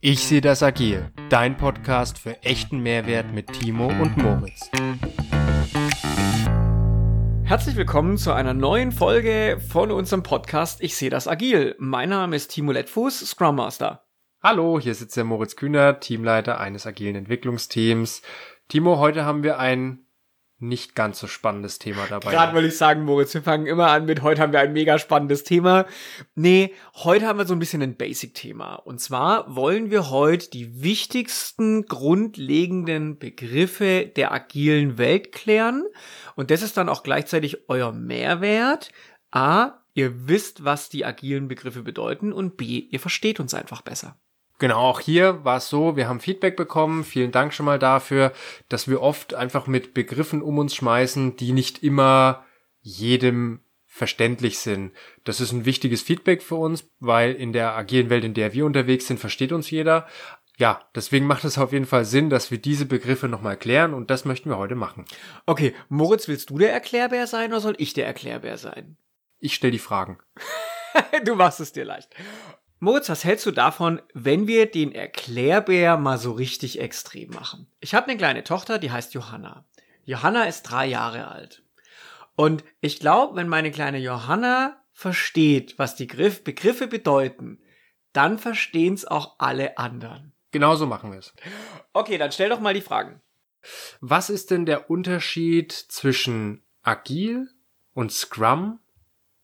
Ich sehe das agil. Dein Podcast für echten Mehrwert mit Timo und Moritz. Herzlich willkommen zu einer neuen Folge von unserem Podcast Ich sehe das agil. Mein Name ist Timo Lettfuß, Scrum Master. Hallo, hier sitzt der Moritz Kühner, Teamleiter eines agilen Entwicklungsteams. Timo, heute haben wir ein nicht ganz so spannendes Thema dabei. Gerade wollte ich sagen, Moritz, wir fangen immer an mit, heute haben wir ein mega spannendes Thema. Nee, heute haben wir so ein bisschen ein Basic-Thema. Und zwar wollen wir heute die wichtigsten grundlegenden Begriffe der agilen Welt klären. Und das ist dann auch gleichzeitig euer Mehrwert. A, ihr wisst, was die agilen Begriffe bedeuten. Und B, ihr versteht uns einfach besser. Genau, auch hier war es so, wir haben Feedback bekommen. Vielen Dank schon mal dafür, dass wir oft einfach mit Begriffen um uns schmeißen, die nicht immer jedem verständlich sind. Das ist ein wichtiges Feedback für uns, weil in der agilen Welt, in der wir unterwegs sind, versteht uns jeder. Ja, deswegen macht es auf jeden Fall Sinn, dass wir diese Begriffe nochmal erklären und das möchten wir heute machen. Okay, Moritz, willst du der Erklärbär sein oder soll ich der Erklärbär sein? Ich stelle die Fragen. du machst es dir leicht. Moritz, was hältst du davon, wenn wir den Erklärbär mal so richtig extrem machen? Ich habe eine kleine Tochter, die heißt Johanna. Johanna ist drei Jahre alt. Und ich glaube, wenn meine kleine Johanna versteht, was die Griff Begriffe bedeuten, dann verstehen es auch alle anderen. Genauso machen wir es. Okay, dann stell doch mal die Fragen. Was ist denn der Unterschied zwischen Agil und Scrum?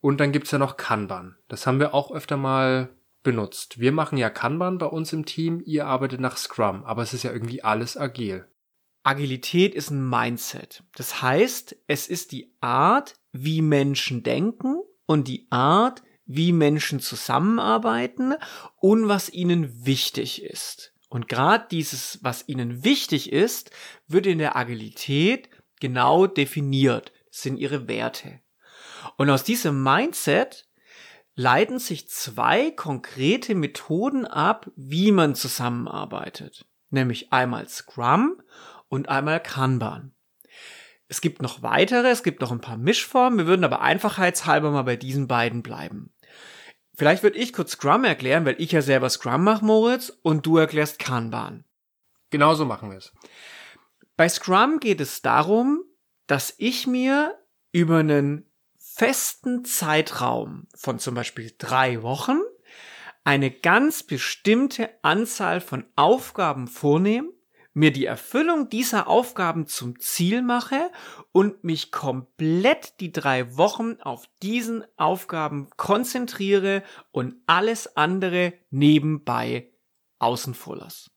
Und dann gibt's ja noch Kanban. Das haben wir auch öfter mal benutzt. Wir machen ja Kanban bei uns im Team, ihr arbeitet nach Scrum, aber es ist ja irgendwie alles agil. Agilität ist ein Mindset. Das heißt, es ist die Art, wie Menschen denken und die Art, wie Menschen zusammenarbeiten und was ihnen wichtig ist. Und gerade dieses, was ihnen wichtig ist, wird in der Agilität genau definiert. Sind ihre Werte. Und aus diesem Mindset leiten sich zwei konkrete Methoden ab, wie man zusammenarbeitet. Nämlich einmal Scrum und einmal Kanban. Es gibt noch weitere, es gibt noch ein paar Mischformen, wir würden aber einfachheitshalber mal bei diesen beiden bleiben. Vielleicht würde ich kurz Scrum erklären, weil ich ja selber Scrum mache, Moritz, und du erklärst Kanban. Genauso machen wir es. Bei Scrum geht es darum, dass ich mir über einen festen Zeitraum von zum Beispiel drei Wochen eine ganz bestimmte Anzahl von Aufgaben vornehme, mir die Erfüllung dieser Aufgaben zum Ziel mache und mich komplett die drei Wochen auf diesen Aufgaben konzentriere und alles andere nebenbei außen vor lasse.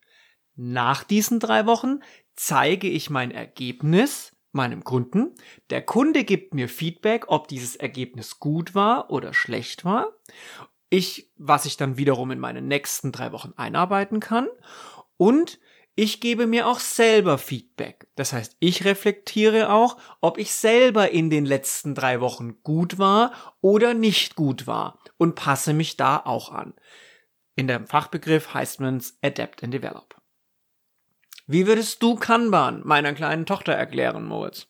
Nach diesen drei Wochen zeige ich mein Ergebnis meinem Kunden. Der Kunde gibt mir Feedback, ob dieses Ergebnis gut war oder schlecht war. Ich, was ich dann wiederum in meine nächsten drei Wochen einarbeiten kann. Und ich gebe mir auch selber Feedback. Das heißt, ich reflektiere auch, ob ich selber in den letzten drei Wochen gut war oder nicht gut war und passe mich da auch an. In dem Fachbegriff heißt man es Adapt and Develop. Wie würdest du Kanban meiner kleinen Tochter erklären, Moritz?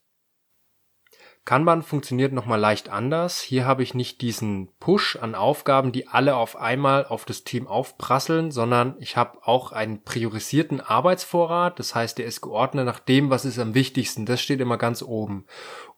Kanban funktioniert nochmal leicht anders. Hier habe ich nicht diesen Push an Aufgaben, die alle auf einmal auf das Team aufprasseln, sondern ich habe auch einen priorisierten Arbeitsvorrat. Das heißt, der ist geordnet nach dem, was ist am wichtigsten. Das steht immer ganz oben.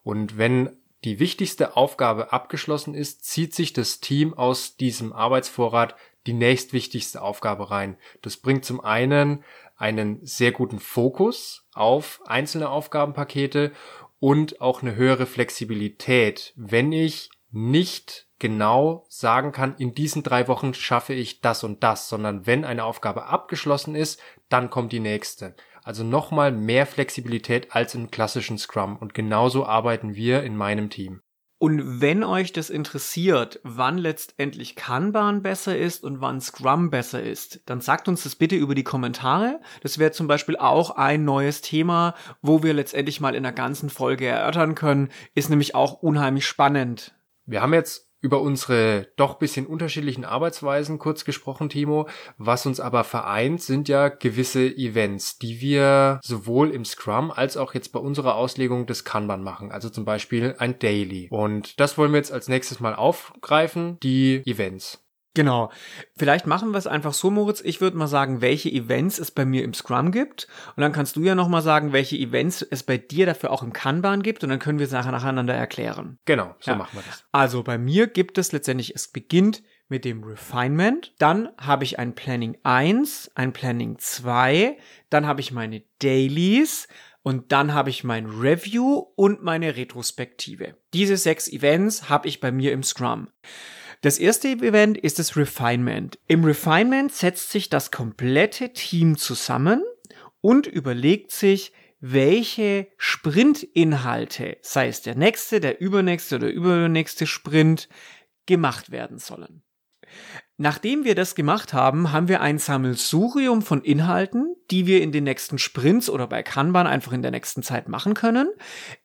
Und wenn die wichtigste Aufgabe abgeschlossen ist, zieht sich das Team aus diesem Arbeitsvorrat die nächstwichtigste Aufgabe rein. Das bringt zum einen einen sehr guten Fokus auf einzelne Aufgabenpakete und auch eine höhere Flexibilität, wenn ich nicht genau sagen kann, in diesen drei Wochen schaffe ich das und das, sondern wenn eine Aufgabe abgeschlossen ist, dann kommt die nächste. Also nochmal mehr Flexibilität als im klassischen Scrum und genauso arbeiten wir in meinem Team. Und wenn euch das interessiert, wann letztendlich Kanban besser ist und wann Scrum besser ist, dann sagt uns das bitte über die Kommentare. Das wäre zum Beispiel auch ein neues Thema, wo wir letztendlich mal in der ganzen Folge erörtern können. Ist nämlich auch unheimlich spannend. Wir haben jetzt über unsere doch bisschen unterschiedlichen Arbeitsweisen kurz gesprochen, Timo. Was uns aber vereint, sind ja gewisse Events, die wir sowohl im Scrum als auch jetzt bei unserer Auslegung des Kanban machen. Also zum Beispiel ein Daily. Und das wollen wir jetzt als nächstes mal aufgreifen, die Events. Genau. Vielleicht machen wir es einfach so, Moritz. Ich würde mal sagen, welche Events es bei mir im Scrum gibt. Und dann kannst du ja nochmal sagen, welche Events es bei dir dafür auch im Kanban gibt. Und dann können wir es nachher nacheinander erklären. Genau, so Ja. machen wir das. Also bei mir gibt es letztendlich, es beginnt mit dem Refinement. Dann habe ich ein Planning 1, ein Planning 2. Dann habe ich meine Dailies. Und dann habe ich mein Review und meine Retrospektive. Diese sechs Events habe ich bei mir im Scrum. Das erste Event ist das Refinement. Im Refinement setzt sich das komplette Team zusammen und überlegt sich, welche Sprintinhalte, sei es der nächste, der übernächste oder übernächste Sprint, gemacht werden sollen. Nachdem wir das gemacht haben, haben wir ein Sammelsurium von Inhalten, die wir in den nächsten Sprints oder bei Kanban einfach in der nächsten Zeit machen können.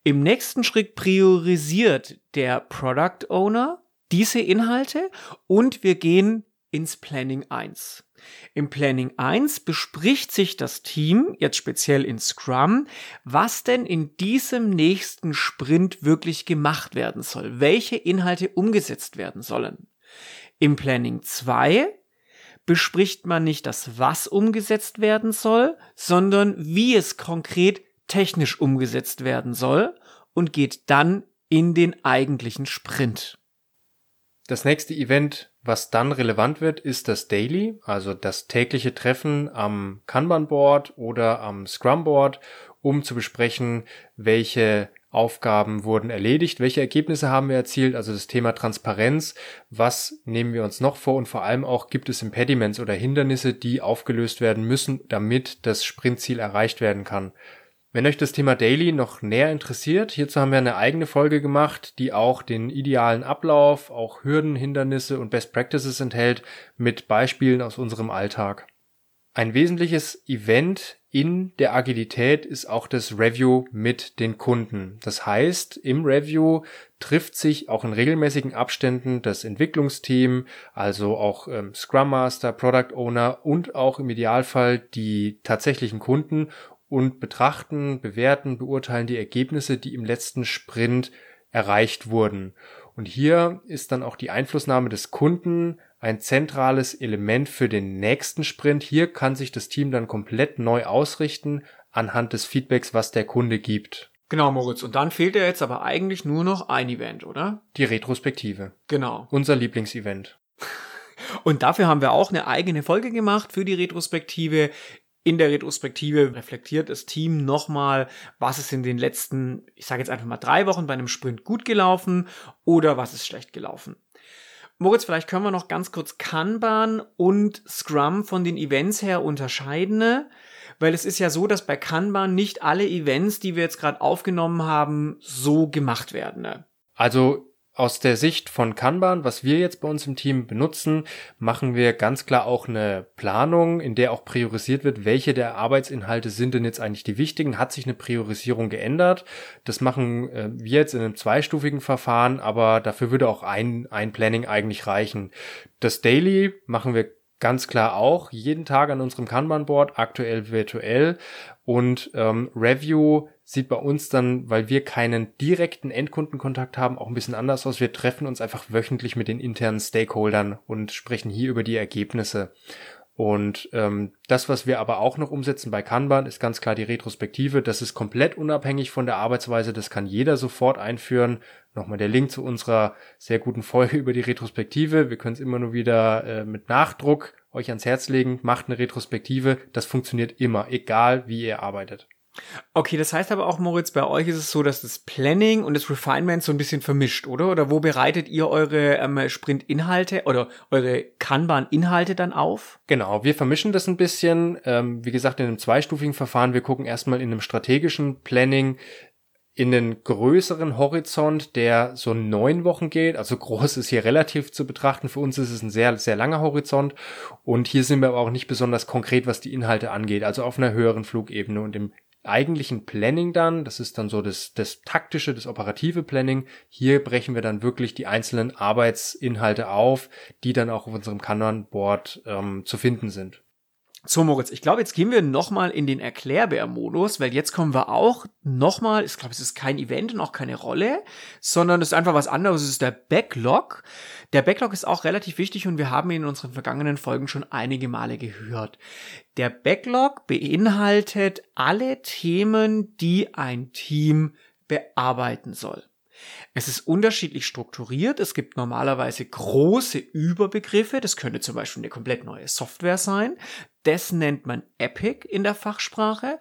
Im nächsten Schritt priorisiert der Product Owner diese Inhalte und wir gehen ins Planning 1. Im Planning 1 bespricht sich das Team, jetzt speziell in Scrum, was denn in diesem nächsten Sprint wirklich gemacht werden soll, welche Inhalte umgesetzt werden sollen. Im Planning 2 bespricht man nicht das, was umgesetzt werden soll, sondern wie es konkret technisch umgesetzt werden soll und geht dann in den eigentlichen Sprint. Das nächste Event, was dann relevant wird, ist das Daily, also das tägliche Treffen am Kanban-Board oder am Scrum-Board, um zu besprechen, welche Aufgaben wurden erledigt, welche Ergebnisse haben wir erzielt, also das Thema Transparenz, was nehmen wir uns noch vor und vor allem auch gibt es Impediments oder Hindernisse, die aufgelöst werden müssen, damit das Sprintziel erreicht werden kann. Wenn euch das Thema Daily noch näher interessiert, hierzu haben wir eine eigene Folge gemacht, die auch den idealen Ablauf, auch Hürden, Hindernisse und Best Practices enthält mit Beispielen aus unserem Alltag. Ein wesentliches Event in der Agilität ist auch das Review mit den Kunden. Das heißt, im Review trifft sich auch in regelmäßigen Abständen das Entwicklungsteam, also auch ähm, Scrum Master, Product Owner und auch im Idealfall die tatsächlichen Kunden und betrachten, bewerten, beurteilen die Ergebnisse, die im letzten Sprint erreicht wurden. Und hier ist dann auch die Einflussnahme des Kunden ein zentrales Element für den nächsten Sprint. Hier kann sich das Team dann komplett neu ausrichten anhand des Feedbacks, was der Kunde gibt. Genau, Moritz. Und dann fehlt ja jetzt aber eigentlich nur noch ein Event, oder? Die Retrospektive. Genau. Unser Lieblingsevent. Und dafür haben wir auch eine eigene Folge gemacht für die Retrospektive. In der Retrospektive reflektiert das Team nochmal, was ist in den letzten, ich sage jetzt einfach mal drei Wochen bei einem Sprint gut gelaufen oder was ist schlecht gelaufen. Moritz, vielleicht können wir noch ganz kurz Kanban und Scrum von den Events her unterscheiden, weil es ist ja so, dass bei Kanban nicht alle Events, die wir jetzt gerade aufgenommen haben, so gemacht werden. Ne? Also aus der Sicht von Kanban, was wir jetzt bei uns im Team benutzen, machen wir ganz klar auch eine Planung, in der auch priorisiert wird, welche der Arbeitsinhalte sind denn jetzt eigentlich die wichtigen. Hat sich eine Priorisierung geändert? Das machen äh, wir jetzt in einem zweistufigen Verfahren, aber dafür würde auch ein, ein Planning eigentlich reichen. Das Daily machen wir ganz klar auch jeden Tag an unserem Kanban-Board, aktuell virtuell. Und ähm, Review sieht bei uns dann, weil wir keinen direkten Endkundenkontakt haben, auch ein bisschen anders aus. Wir treffen uns einfach wöchentlich mit den internen Stakeholdern und sprechen hier über die Ergebnisse. Und ähm, das, was wir aber auch noch umsetzen bei Kanban, ist ganz klar die Retrospektive. Das ist komplett unabhängig von der Arbeitsweise. Das kann jeder sofort einführen. Nochmal der Link zu unserer sehr guten Folge über die Retrospektive. Wir können es immer nur wieder äh, mit Nachdruck euch ans Herz legen. Macht eine Retrospektive. Das funktioniert immer, egal wie ihr arbeitet. Okay, das heißt aber auch, Moritz, bei euch ist es so, dass das Planning und das Refinement so ein bisschen vermischt, oder? Oder wo bereitet ihr eure ähm, Sprint-Inhalte oder eure Kanban-Inhalte dann auf? Genau, wir vermischen das ein bisschen. Ähm, wie gesagt, in einem zweistufigen Verfahren. Wir gucken erstmal in einem strategischen Planning in den größeren Horizont, der so neun Wochen geht. Also groß ist hier relativ zu betrachten. Für uns ist es ein sehr, sehr langer Horizont. Und hier sind wir aber auch nicht besonders konkret, was die Inhalte angeht. Also auf einer höheren Flugebene und im eigentlichen Planning dann, das ist dann so das, das taktische, das operative Planning, hier brechen wir dann wirklich die einzelnen Arbeitsinhalte auf, die dann auch auf unserem Kanban-Board ähm, zu finden sind. So, Moritz, ich glaube, jetzt gehen wir nochmal in den Erklärbär-Modus, weil jetzt kommen wir auch nochmal, ich glaube, es ist kein Event und auch keine Rolle, sondern es ist einfach was anderes, es ist der Backlog. Der Backlog ist auch relativ wichtig und wir haben ihn in unseren vergangenen Folgen schon einige Male gehört. Der Backlog beinhaltet alle Themen, die ein Team bearbeiten soll. Es ist unterschiedlich strukturiert. Es gibt normalerweise große Überbegriffe. Das könnte zum Beispiel eine komplett neue Software sein. Das nennt man Epic in der Fachsprache.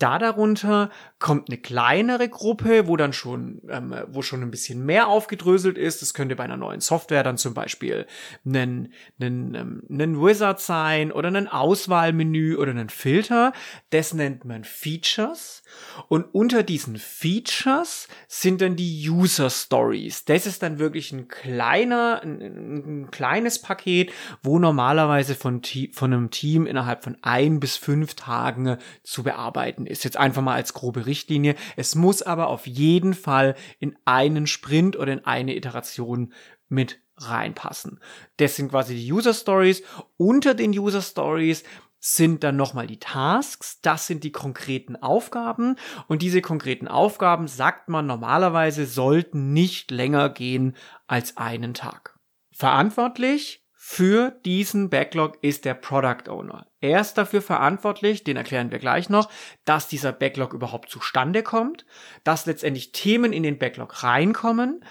Da darunter kommt eine kleinere Gruppe, wo dann schon, ähm, wo schon ein bisschen mehr aufgedröselt ist. Das könnte bei einer neuen Software dann zum Beispiel ein, ein, ähm, Wizard sein oder ein Auswahlmenü oder ein Filter. Das nennt man Features. Und unter diesen Features sind dann die User Stories. Das ist dann wirklich ein kleiner, ein, ein kleines Paket, wo normalerweise von, von einem Team innerhalb von ein bis fünf Tagen zu bearbeiten ist jetzt einfach mal als grobe Richtlinie. Es muss aber auf jeden Fall in einen Sprint oder in eine Iteration mit reinpassen. Das sind quasi die User Stories. Unter den User Stories sind dann nochmal die Tasks. Das sind die konkreten Aufgaben. Und diese konkreten Aufgaben, sagt man normalerweise, sollten nicht länger gehen als einen Tag. Verantwortlich für diesen Backlog ist der Product Owner. Er ist dafür verantwortlich, den erklären wir gleich noch, dass dieser Backlog überhaupt zustande kommt, dass letztendlich Themen in den Backlog reinkommen,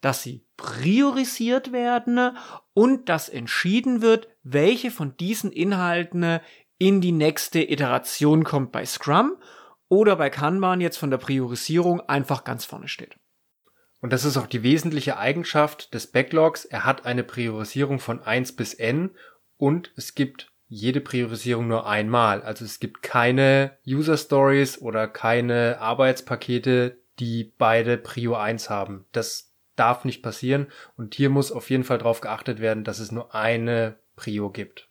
dass sie priorisiert werden und dass entschieden wird, welche von diesen Inhalten in die nächste Iteration kommt bei Scrum oder bei Kanban jetzt von der Priorisierung einfach ganz vorne steht. Und das ist auch die wesentliche Eigenschaft des Backlogs. Er hat eine Priorisierung von 1 bis n und es gibt jede Priorisierung nur einmal. Also es gibt keine User Stories oder keine Arbeitspakete, die beide Prio 1 haben. Das darf nicht passieren und hier muss auf jeden Fall darauf geachtet werden, dass es nur eine Prio gibt.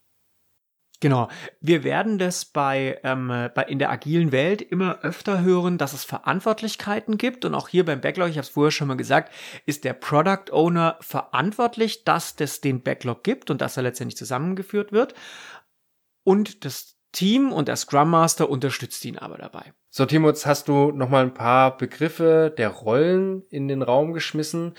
Genau. Wir werden das bei, ähm, bei in der agilen Welt immer öfter hören, dass es Verantwortlichkeiten gibt. Und auch hier beim Backlog, ich habe es vorher schon mal gesagt, ist der Product Owner verantwortlich, dass es den Backlog gibt und dass er letztendlich zusammengeführt wird. Und das Team und der Scrum Master unterstützt ihn aber dabei. So, Timo, jetzt hast du noch mal ein paar Begriffe der Rollen in den Raum geschmissen.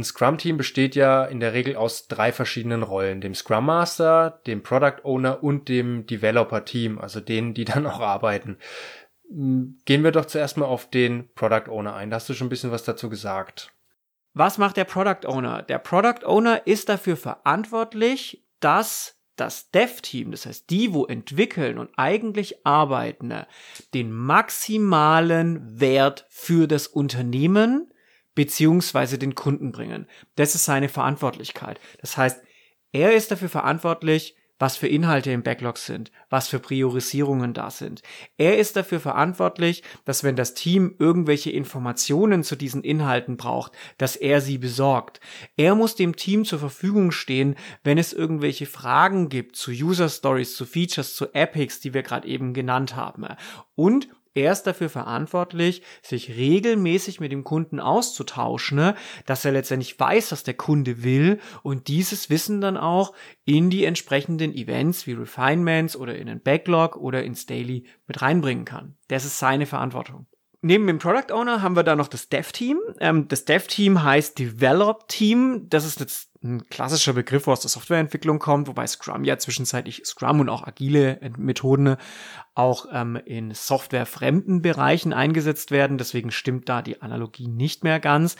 Ein Scrum-Team besteht ja in der Regel aus drei verschiedenen Rollen. Dem Scrum Master, dem Product Owner und dem Developer-Team, also denen, die dann auch arbeiten. Hm, gehen wir doch zuerst mal auf den Product Owner ein. Da hast du schon ein bisschen was dazu gesagt. Was macht der Product Owner? Der Product Owner ist dafür verantwortlich, dass das Dev-Team, das heißt die, wo entwickeln und eigentlich arbeiten, den maximalen Wert für das Unternehmen beziehungsweise den Kunden bringen. Das ist seine Verantwortlichkeit. Das heißt, er ist dafür verantwortlich, was für Inhalte im Backlog sind, was für Priorisierungen da sind. Er ist dafür verantwortlich, dass wenn das Team irgendwelche Informationen zu diesen Inhalten braucht, dass er sie besorgt. Er muss dem Team zur Verfügung stehen, wenn es irgendwelche Fragen gibt zu User Stories, zu Features, zu Epics, die wir gerade eben genannt haben. Und er ist dafür verantwortlich, sich regelmäßig mit dem Kunden auszutauschen, ne? dass er letztendlich weiß, was der Kunde will und dieses Wissen dann auch in die entsprechenden Events wie Refinements oder in den Backlog oder ins Daily mit reinbringen kann. Das ist seine Verantwortung. Neben dem Product Owner haben wir da noch das Dev-Team. Ähm, das Dev-Team heißt Develop Team. Das ist jetzt ein klassischer Begriff, wo aus der Softwareentwicklung kommt, wobei Scrum ja zwischenzeitlich Scrum und auch agile Methoden auch ähm, in softwarefremden Bereichen eingesetzt werden. Deswegen stimmt da die Analogie nicht mehr ganz.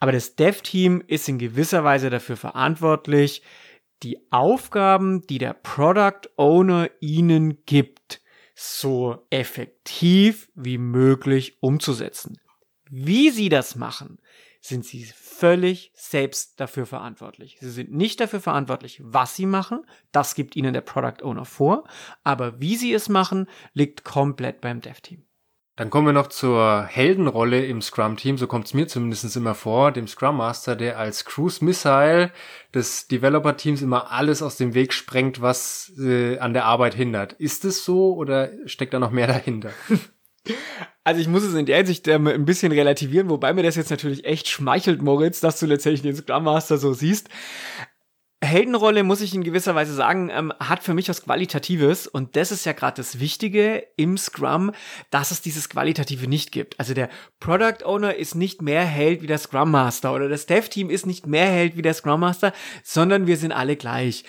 Aber das Dev-Team ist in gewisser Weise dafür verantwortlich, die Aufgaben, die der Product Owner ihnen gibt, so effektiv wie möglich umzusetzen. Wie sie das machen, sind sie völlig selbst dafür verantwortlich. Sie sind nicht dafür verantwortlich, was sie machen, das gibt ihnen der Product Owner vor, aber wie sie es machen, liegt komplett beim Dev-Team. Dann kommen wir noch zur Heldenrolle im Scrum-Team, so kommt es mir zumindest immer vor, dem Scrum Master, der als Cruise Missile des Developer-Teams immer alles aus dem Weg sprengt, was äh, an der Arbeit hindert. Ist es so oder steckt da noch mehr dahinter? Also ich muss es in der Hinsicht ähm, ein bisschen relativieren, wobei mir das jetzt natürlich echt schmeichelt, Moritz, dass du letztendlich den Scrum Master so siehst. Heldenrolle, muss ich in gewisser Weise sagen, ähm, hat für mich was Qualitatives und das ist ja gerade das Wichtige im Scrum, dass es dieses Qualitative nicht gibt. Also der Product Owner ist nicht mehr Held wie der Scrum Master oder das Dev Team ist nicht mehr Held wie der Scrum Master, sondern wir sind alle gleich.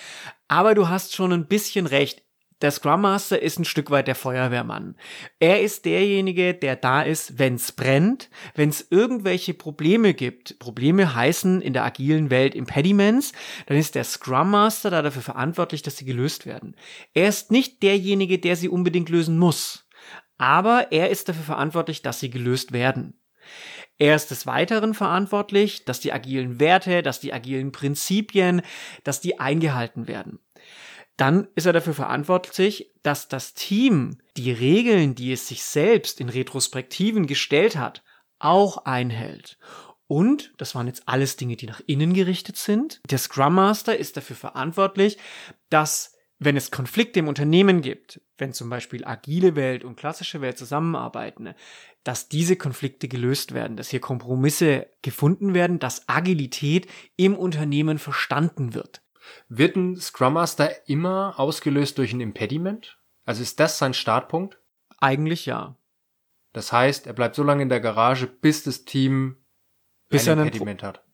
Aber du hast schon ein bisschen recht der Scrum Master ist ein Stück weit der Feuerwehrmann. Er ist derjenige, der da ist, wenn es brennt, wenn es irgendwelche Probleme gibt. Probleme heißen in der agilen Welt Impediments, dann ist der Scrum Master da dafür verantwortlich, dass sie gelöst werden. Er ist nicht derjenige, der sie unbedingt lösen muss, aber er ist dafür verantwortlich, dass sie gelöst werden. Er ist des Weiteren verantwortlich, dass die agilen Werte, dass die agilen Prinzipien, dass die eingehalten werden dann ist er dafür verantwortlich, dass das Team die Regeln, die es sich selbst in Retrospektiven gestellt hat, auch einhält. Und, das waren jetzt alles Dinge, die nach innen gerichtet sind, der Scrum Master ist dafür verantwortlich, dass wenn es Konflikte im Unternehmen gibt, wenn zum Beispiel agile Welt und klassische Welt zusammenarbeiten, dass diese Konflikte gelöst werden, dass hier Kompromisse gefunden werden, dass Agilität im Unternehmen verstanden wird. Wird ein Scrum Master immer ausgelöst durch ein Impediment? Also ist das sein Startpunkt? Eigentlich ja. Das heißt, er bleibt so lange in der Garage, bis das Team bis ein Impediment hat.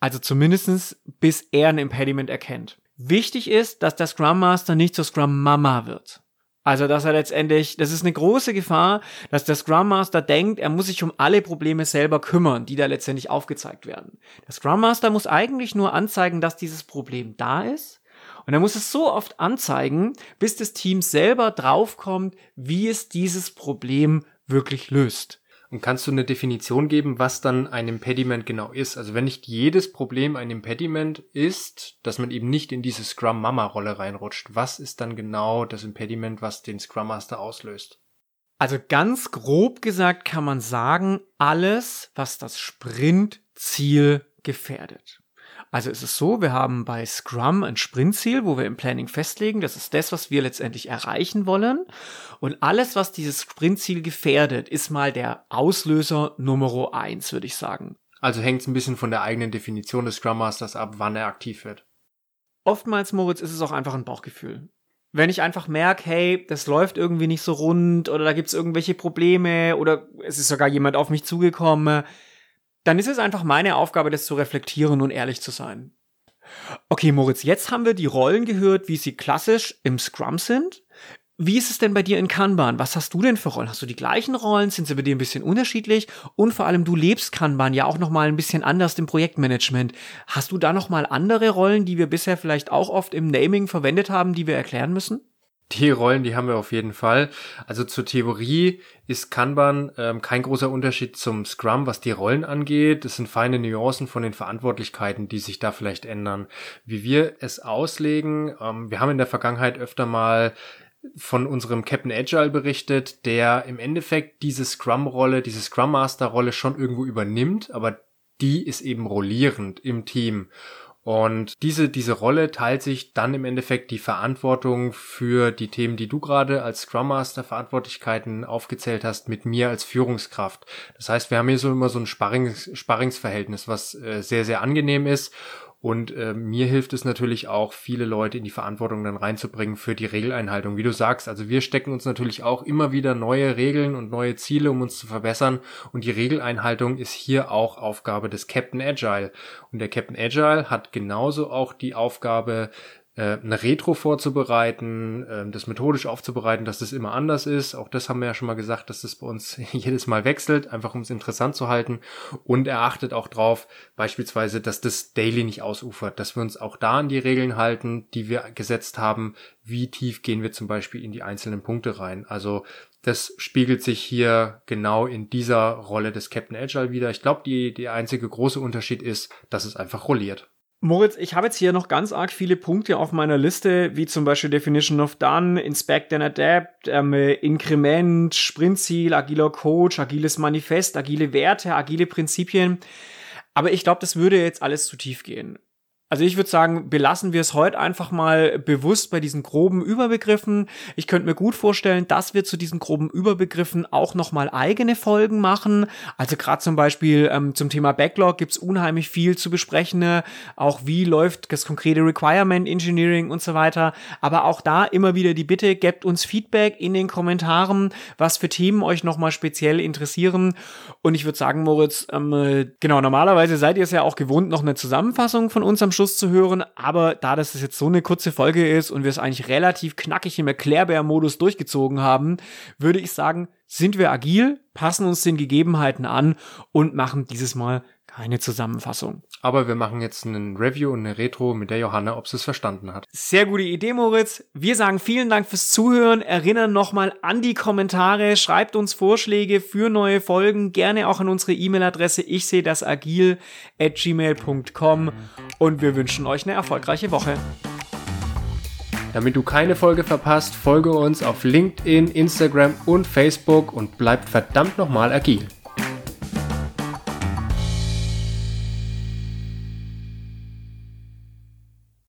Also zumindestens bis er ein Impediment erkennt. Wichtig ist, dass der Scrum Master nicht zur Scrum Mama wird. Also, dass er letztendlich, das ist eine große Gefahr, dass der Scrum Master denkt, er muss sich um alle Probleme selber kümmern, die da letztendlich aufgezeigt werden. Der Scrum Master muss eigentlich nur anzeigen, dass dieses Problem da ist. Und er muss es so oft anzeigen, bis das Team selber draufkommt, wie es dieses Problem wirklich löst. Und kannst du eine Definition geben, was dann ein Impediment genau ist? Also wenn nicht jedes Problem ein Impediment ist, dass man eben nicht in diese Scrum Mama Rolle reinrutscht, was ist dann genau das Impediment, was den Scrum Master auslöst? Also ganz grob gesagt kann man sagen, alles, was das Sprintziel gefährdet. Also es ist so, wir haben bei Scrum ein Sprintziel, wo wir im Planning festlegen, das ist das, was wir letztendlich erreichen wollen. Und alles, was dieses Sprintziel gefährdet, ist mal der Auslöser Nummer eins, würde ich sagen. Also hängt es ein bisschen von der eigenen Definition des Scrum Masters ab, wann er aktiv wird. Oftmals, Moritz, ist es auch einfach ein Bauchgefühl. Wenn ich einfach merke, hey, das läuft irgendwie nicht so rund oder da gibt es irgendwelche Probleme oder es ist sogar jemand auf mich zugekommen, dann ist es einfach meine Aufgabe, das zu reflektieren und ehrlich zu sein. Okay, Moritz, jetzt haben wir die Rollen gehört, wie sie klassisch im Scrum sind. Wie ist es denn bei dir in Kanban? Was hast du denn für Rollen? Hast du die gleichen Rollen? Sind sie bei dir ein bisschen unterschiedlich? Und vor allem, du lebst Kanban ja auch noch mal ein bisschen anders im Projektmanagement. Hast du da noch mal andere Rollen, die wir bisher vielleicht auch oft im Naming verwendet haben, die wir erklären müssen? Die Rollen, die haben wir auf jeden Fall. Also zur Theorie ist Kanban ähm, kein großer Unterschied zum Scrum, was die Rollen angeht. Es sind feine Nuancen von den Verantwortlichkeiten, die sich da vielleicht ändern. Wie wir es auslegen, ähm, wir haben in der Vergangenheit öfter mal von unserem Captain Agile berichtet, der im Endeffekt diese Scrum-Rolle, diese Scrum Master-Rolle schon irgendwo übernimmt, aber die ist eben rollierend im Team. Und diese, diese Rolle teilt sich dann im Endeffekt die Verantwortung für die Themen, die du gerade als Scrum Master Verantwortlichkeiten aufgezählt hast, mit mir als Führungskraft. Das heißt, wir haben hier so immer so ein Sparrings, Sparringsverhältnis, was äh, sehr, sehr angenehm ist und äh, mir hilft es natürlich auch, viele Leute in die Verantwortung dann reinzubringen für die Regeleinhaltung. Wie du sagst, also wir stecken uns natürlich auch immer wieder neue Regeln und neue Ziele, um uns zu verbessern. Und die Regeleinhaltung ist hier auch Aufgabe des Captain Agile. Und der Captain Agile hat genauso auch die Aufgabe, eine Retro vorzubereiten, äh, das methodisch aufzubereiten, dass das immer anders ist. Auch das haben wir ja schon mal gesagt, dass das bei uns jedes Mal wechselt, einfach um es interessant zu halten. Und er achtet auch drauf, beispielsweise, dass das Daily nicht ausufert, dass wir uns auch da an die Regeln halten, die wir gesetzt haben. Wie tief gehen wir zum Beispiel in die einzelnen Punkte rein? Also das spiegelt sich hier genau in dieser Rolle des Captain Agile wieder. Ich glaube, die, die einzige große Unterschied ist, dass es einfach rolliert. Moritz, ich habe jetzt hier noch ganz arg viele Punkte auf meiner Liste, wie zum Beispiel Definition of Done, Inspect and Adapt, ähm, Inkrement, Sprintziel, agiler Coach, agiles Manifest, agile Werte, agile Prinzipien. Aber ich glaube, das würde jetzt alles zu tief gehen. Also ich würde sagen, belassen wir es heute einfach mal bewusst bei diesen groben Überbegriffen. Ich könnte mir gut vorstellen, dass wir zu diesen groben Überbegriffen auch nochmal eigene Folgen machen. Also gerade zum Beispiel ähm, zum Thema Backlog gibt's unheimlich viel zu besprechen. Auch wie läuft das konkrete Requirement Engineering und so weiter. Aber auch da immer wieder die Bitte, gebt uns Feedback in den Kommentaren, was für Themen euch nochmal speziell interessieren. Und ich würde sagen, Moritz, ähm, genau, normalerweise seid ihr es ja auch gewohnt, noch eine Zusammenfassung von uns am Schluss zu hören, aber da das jetzt so eine kurze Folge ist und wir es eigentlich relativ knackig im Erklärbär-Modus durchgezogen haben, würde ich sagen, sind wir agil, passen uns den Gegebenheiten an und machen dieses Mal keine Zusammenfassung. Aber wir machen jetzt einen Review und eine Retro mit der Johanna, ob sie es verstanden hat. Sehr gute Idee, Moritz. Wir sagen vielen Dank fürs Zuhören. Erinnern nochmal an die Kommentare. Schreibt uns Vorschläge für neue Folgen. Gerne auch an unsere E-Mail-Adresse. Ich sehe das agil at gmail.com. Und wir wünschen euch eine erfolgreiche Woche. Damit du keine Folge verpasst, folge uns auf LinkedIn, Instagram und Facebook und bleib verdammt nochmal agil.